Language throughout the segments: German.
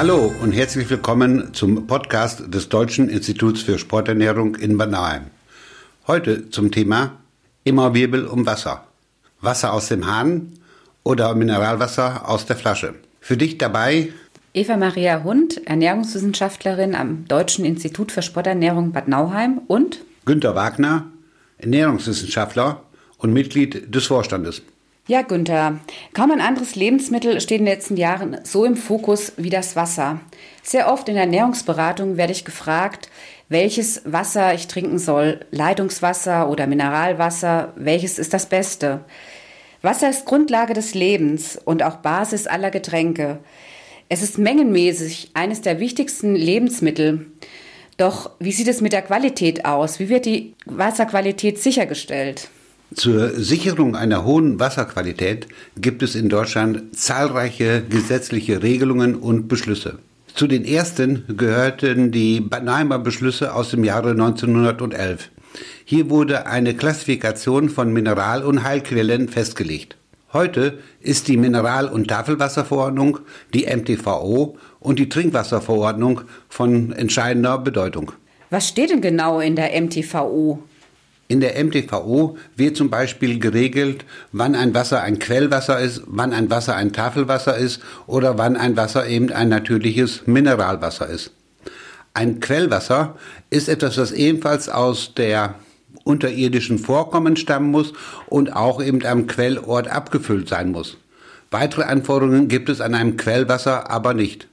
Hallo und herzlich willkommen zum Podcast des Deutschen Instituts für Sporternährung in Bad Nauheim. Heute zum Thema Immer Wirbel um Wasser. Wasser aus dem Hahn oder Mineralwasser aus der Flasche. Für dich dabei Eva Maria Hund, Ernährungswissenschaftlerin am Deutschen Institut für Sporternährung Bad Nauheim und Günter Wagner, Ernährungswissenschaftler und Mitglied des Vorstandes. Ja, Günther, kaum ein anderes Lebensmittel steht in den letzten Jahren so im Fokus wie das Wasser. Sehr oft in der Ernährungsberatung werde ich gefragt, welches Wasser ich trinken soll, Leitungswasser oder Mineralwasser, welches ist das Beste. Wasser ist Grundlage des Lebens und auch Basis aller Getränke. Es ist mengenmäßig eines der wichtigsten Lebensmittel. Doch wie sieht es mit der Qualität aus? Wie wird die Wasserqualität sichergestellt? Zur Sicherung einer hohen Wasserqualität gibt es in Deutschland zahlreiche gesetzliche Regelungen und Beschlüsse. Zu den ersten gehörten die Bannheimer Beschlüsse aus dem Jahre 1911. Hier wurde eine Klassifikation von Mineral- und Heilquellen festgelegt. Heute ist die Mineral- und Tafelwasserverordnung, die MTVO und die Trinkwasserverordnung von entscheidender Bedeutung. Was steht denn genau in der MTVO? In der MTVO wird zum Beispiel geregelt, wann ein Wasser ein Quellwasser ist, wann ein Wasser ein Tafelwasser ist oder wann ein Wasser eben ein natürliches Mineralwasser ist. Ein Quellwasser ist etwas, das ebenfalls aus der unterirdischen Vorkommen stammen muss und auch eben am Quellort abgefüllt sein muss. Weitere Anforderungen gibt es an einem Quellwasser aber nicht.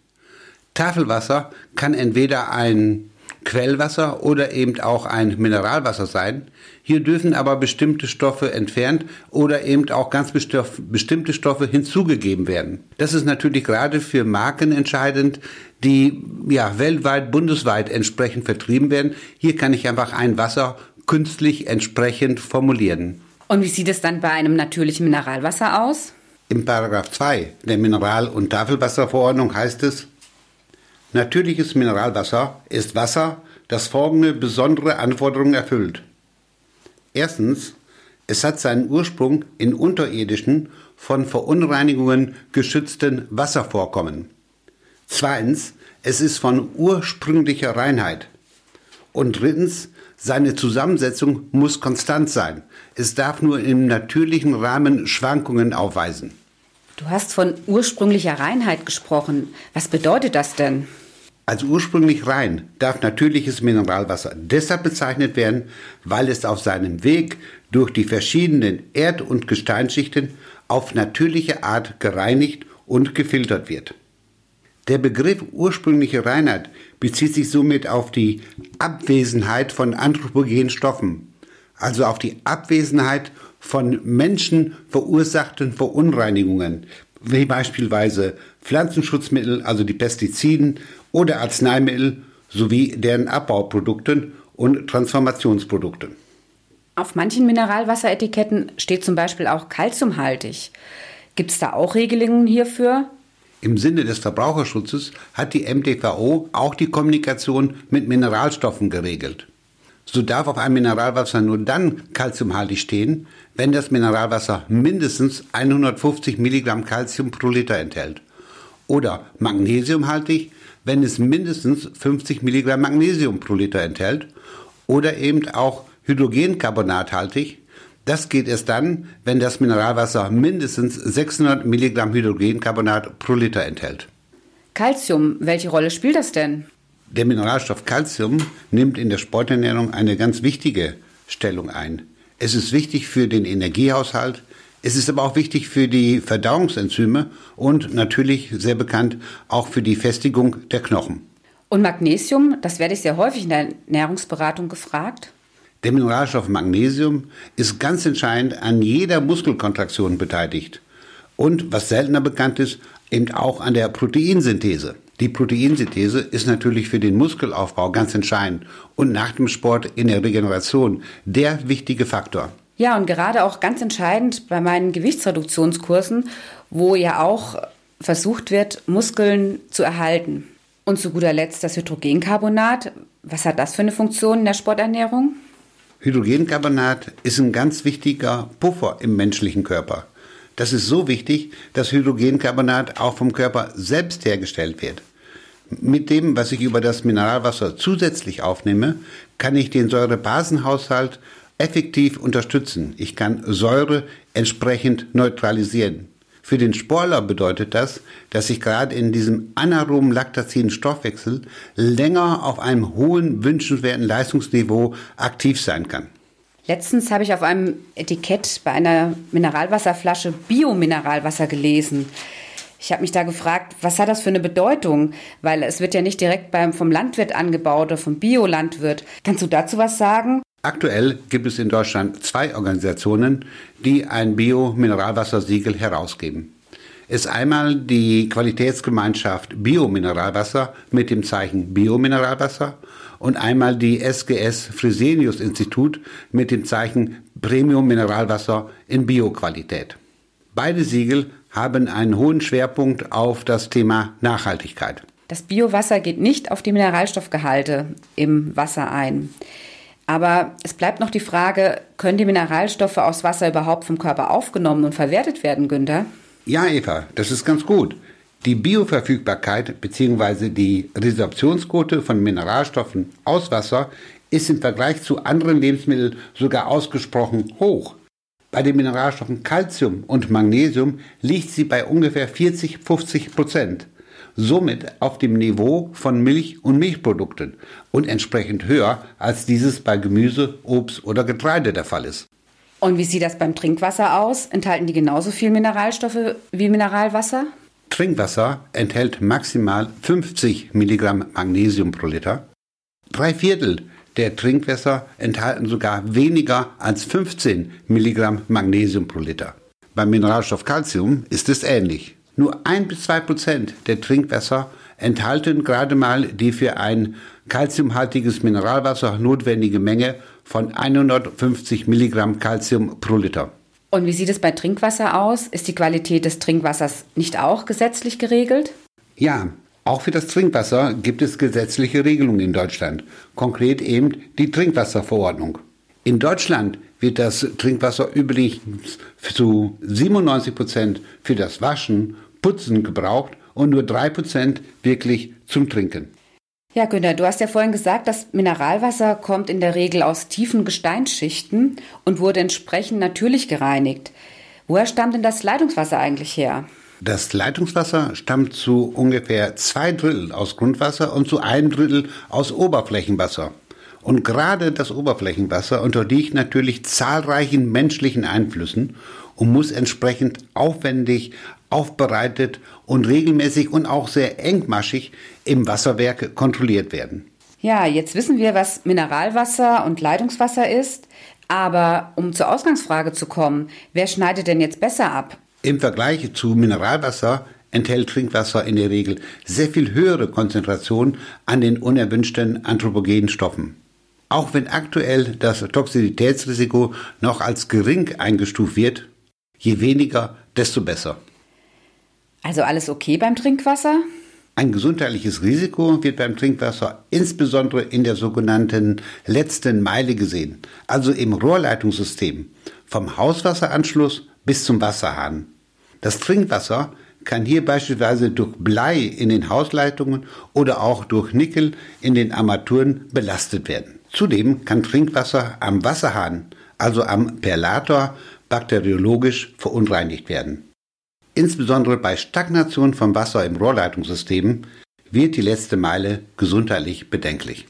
Tafelwasser kann entweder ein Quellwasser oder eben auch ein Mineralwasser sein. Hier dürfen aber bestimmte Stoffe entfernt oder eben auch ganz bestimmte Stoffe hinzugegeben werden. Das ist natürlich gerade für Marken entscheidend, die ja weltweit, bundesweit entsprechend vertrieben werden. Hier kann ich einfach ein Wasser künstlich entsprechend formulieren. Und wie sieht es dann bei einem natürlichen Mineralwasser aus? Im Paragraph 2 der Mineral- und Tafelwasserverordnung heißt es, Natürliches Mineralwasser ist Wasser, das folgende besondere Anforderungen erfüllt. Erstens, es hat seinen Ursprung in unterirdischen, von Verunreinigungen geschützten Wasservorkommen. Zweitens, es ist von ursprünglicher Reinheit. Und drittens, seine Zusammensetzung muss konstant sein. Es darf nur im natürlichen Rahmen Schwankungen aufweisen. Du hast von ursprünglicher Reinheit gesprochen. Was bedeutet das denn? Als ursprünglich rein darf natürliches Mineralwasser deshalb bezeichnet werden, weil es auf seinem Weg durch die verschiedenen Erd- und Gesteinsschichten auf natürliche Art gereinigt und gefiltert wird. Der Begriff ursprüngliche Reinheit bezieht sich somit auf die Abwesenheit von anthropogenen Stoffen, also auf die Abwesenheit von Menschen verursachten Verunreinigungen, wie beispielsweise Pflanzenschutzmittel, also die Pestiziden oder Arzneimittel sowie deren Abbauprodukten und Transformationsprodukte. Auf manchen Mineralwasseretiketten steht zum Beispiel auch kalziumhaltig. Gibt es da auch Regelungen hierfür? Im Sinne des Verbraucherschutzes hat die MTVO auch die Kommunikation mit Mineralstoffen geregelt. So darf auf einem Mineralwasser nur dann kalziumhaltig stehen, wenn das Mineralwasser mindestens 150 Milligramm Calcium pro Liter enthält. Oder magnesiumhaltig, wenn es mindestens 50 Milligramm Magnesium pro Liter enthält. Oder eben auch hydrogencarbonathaltig. Das geht erst dann, wenn das Mineralwasser mindestens 600 Milligramm Hydrogencarbonat pro Liter enthält. Calcium, welche Rolle spielt das denn? Der Mineralstoff Calcium nimmt in der Sporternährung eine ganz wichtige Stellung ein. Es ist wichtig für den Energiehaushalt, es ist aber auch wichtig für die Verdauungsenzyme und natürlich sehr bekannt auch für die Festigung der Knochen. Und Magnesium, das werde ich sehr häufig in der Ernährungsberatung gefragt. Der Mineralstoff Magnesium ist ganz entscheidend an jeder Muskelkontraktion beteiligt. Und was seltener bekannt ist, eben auch an der Proteinsynthese. Die Proteinsynthese ist natürlich für den Muskelaufbau ganz entscheidend und nach dem Sport in der Regeneration der wichtige Faktor. Ja, und gerade auch ganz entscheidend bei meinen Gewichtsreduktionskursen, wo ja auch versucht wird, Muskeln zu erhalten. Und zu guter Letzt das Hydrogencarbonat. Was hat das für eine Funktion in der Sporternährung? Hydrogencarbonat ist ein ganz wichtiger Puffer im menschlichen Körper. Das ist so wichtig, dass Hydrogencarbonat auch vom Körper selbst hergestellt wird. Mit dem, was ich über das Mineralwasser zusätzlich aufnehme, kann ich den Säurebasenhaushalt effektiv unterstützen. Ich kann Säure entsprechend neutralisieren. Für den Sportler bedeutet das, dass ich gerade in diesem anaeroben laktaziden Stoffwechsel länger auf einem hohen wünschenswerten Leistungsniveau aktiv sein kann. Letztens habe ich auf einem Etikett bei einer Mineralwasserflasche Biomineralwasser gelesen. Ich habe mich da gefragt, was hat das für eine Bedeutung? Weil es wird ja nicht direkt beim, vom Landwirt angebaut oder vom Biolandwirt. Kannst du dazu was sagen? Aktuell gibt es in Deutschland zwei Organisationen, die ein Bio-Mineralwassersiegel herausgeben. Ist einmal die Qualitätsgemeinschaft Biomineralwasser mit dem Zeichen Biomineralwasser und einmal die SGS Fresenius Institut mit dem Zeichen Premium Mineralwasser in Bioqualität. Beide Siegel haben einen hohen Schwerpunkt auf das Thema Nachhaltigkeit. Das Biowasser geht nicht auf die Mineralstoffgehalte im Wasser ein. Aber es bleibt noch die Frage, können die Mineralstoffe aus Wasser überhaupt vom Körper aufgenommen und verwertet werden, Günther? Ja, Eva, das ist ganz gut. Die Bioverfügbarkeit bzw. die Resorptionsquote von Mineralstoffen aus Wasser ist im Vergleich zu anderen Lebensmitteln sogar ausgesprochen hoch. Bei den Mineralstoffen Calcium und Magnesium liegt sie bei ungefähr 40-50 Prozent somit auf dem Niveau von Milch und Milchprodukten und entsprechend höher, als dieses bei Gemüse, Obst oder Getreide der Fall ist. Und wie sieht das beim Trinkwasser aus? Enthalten die genauso viel Mineralstoffe wie Mineralwasser? Trinkwasser enthält maximal 50 Milligramm Magnesium pro Liter. Drei Viertel der Trinkwässer enthalten sogar weniger als 15 Milligramm Magnesium pro Liter. Beim Mineralstoff Calcium ist es ähnlich. Nur ein bis zwei Prozent der Trinkwässer enthalten gerade mal die für ein kalziumhaltiges Mineralwasser notwendige Menge von 150 Milligramm Calcium pro Liter. Und wie sieht es bei Trinkwasser aus? Ist die Qualität des Trinkwassers nicht auch gesetzlich geregelt? Ja, auch für das Trinkwasser gibt es gesetzliche Regelungen in Deutschland, konkret eben die Trinkwasserverordnung. In Deutschland wird das Trinkwasser übrigens zu 97 Prozent für das Waschen Putzen gebraucht und nur 3% wirklich zum Trinken. Ja, Günther, du hast ja vorhin gesagt, das Mineralwasser kommt in der Regel aus tiefen Gesteinsschichten und wurde entsprechend natürlich gereinigt. Woher stammt denn das Leitungswasser eigentlich her? Das Leitungswasser stammt zu ungefähr zwei Drittel aus Grundwasser und zu einem Drittel aus Oberflächenwasser. Und gerade das Oberflächenwasser unterliegt natürlich zahlreichen menschlichen Einflüssen und muss entsprechend aufwendig aufbereitet und regelmäßig und auch sehr engmaschig im Wasserwerk kontrolliert werden. Ja, jetzt wissen wir, was Mineralwasser und Leitungswasser ist. Aber um zur Ausgangsfrage zu kommen, wer schneidet denn jetzt besser ab? Im Vergleich zu Mineralwasser enthält Trinkwasser in der Regel sehr viel höhere Konzentrationen an den unerwünschten anthropogenen Stoffen. Auch wenn aktuell das Toxizitätsrisiko noch als gering eingestuft wird, je weniger, desto besser. Also alles okay beim Trinkwasser? Ein gesundheitliches Risiko wird beim Trinkwasser insbesondere in der sogenannten letzten Meile gesehen, also im Rohrleitungssystem, vom Hauswasseranschluss bis zum Wasserhahn. Das Trinkwasser kann hier beispielsweise durch Blei in den Hausleitungen oder auch durch Nickel in den Armaturen belastet werden. Zudem kann Trinkwasser am Wasserhahn, also am Perlator, bakteriologisch verunreinigt werden. Insbesondere bei Stagnation von Wasser im Rohrleitungssystem wird die letzte Meile gesundheitlich bedenklich.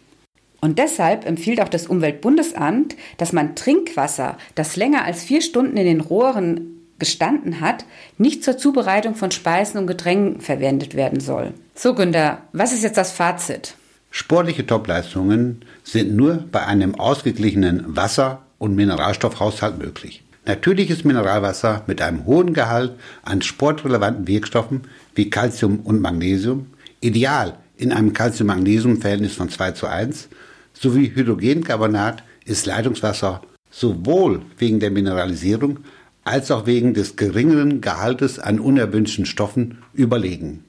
Und deshalb empfiehlt auch das Umweltbundesamt, dass man Trinkwasser, das länger als vier Stunden in den Rohren gestanden hat, nicht zur Zubereitung von Speisen und Getränken verwendet werden soll. So, Günther, was ist jetzt das Fazit? Sportliche Topleistungen sind nur bei einem ausgeglichenen Wasser- und Mineralstoffhaushalt möglich. Natürliches Mineralwasser mit einem hohen Gehalt an sportrelevanten Wirkstoffen wie Calcium und Magnesium, ideal in einem Calcium-Magnesium-Verhältnis von 2 zu 1, sowie Hydrogencarbonat ist Leitungswasser sowohl wegen der Mineralisierung als auch wegen des geringeren Gehaltes an unerwünschten Stoffen überlegen.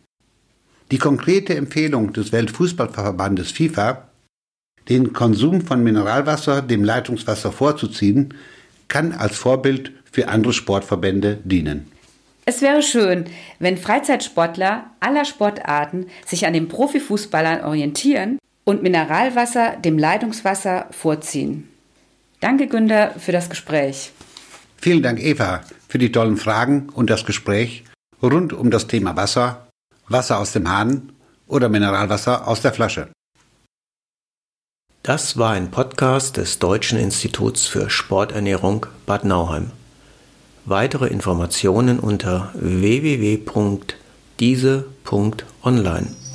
Die konkrete Empfehlung des Weltfußballverbandes FIFA, den Konsum von Mineralwasser dem Leitungswasser vorzuziehen, kann als Vorbild für andere Sportverbände dienen. Es wäre schön, wenn Freizeitsportler aller Sportarten sich an den Profifußballern orientieren und Mineralwasser dem Leitungswasser vorziehen. Danke, Günter, für das Gespräch. Vielen Dank, Eva, für die tollen Fragen und das Gespräch rund um das Thema Wasser, Wasser aus dem Hahn oder Mineralwasser aus der Flasche. Das war ein Podcast des Deutschen Instituts für Sporternährung Bad Nauheim. Weitere Informationen unter www.diese.online.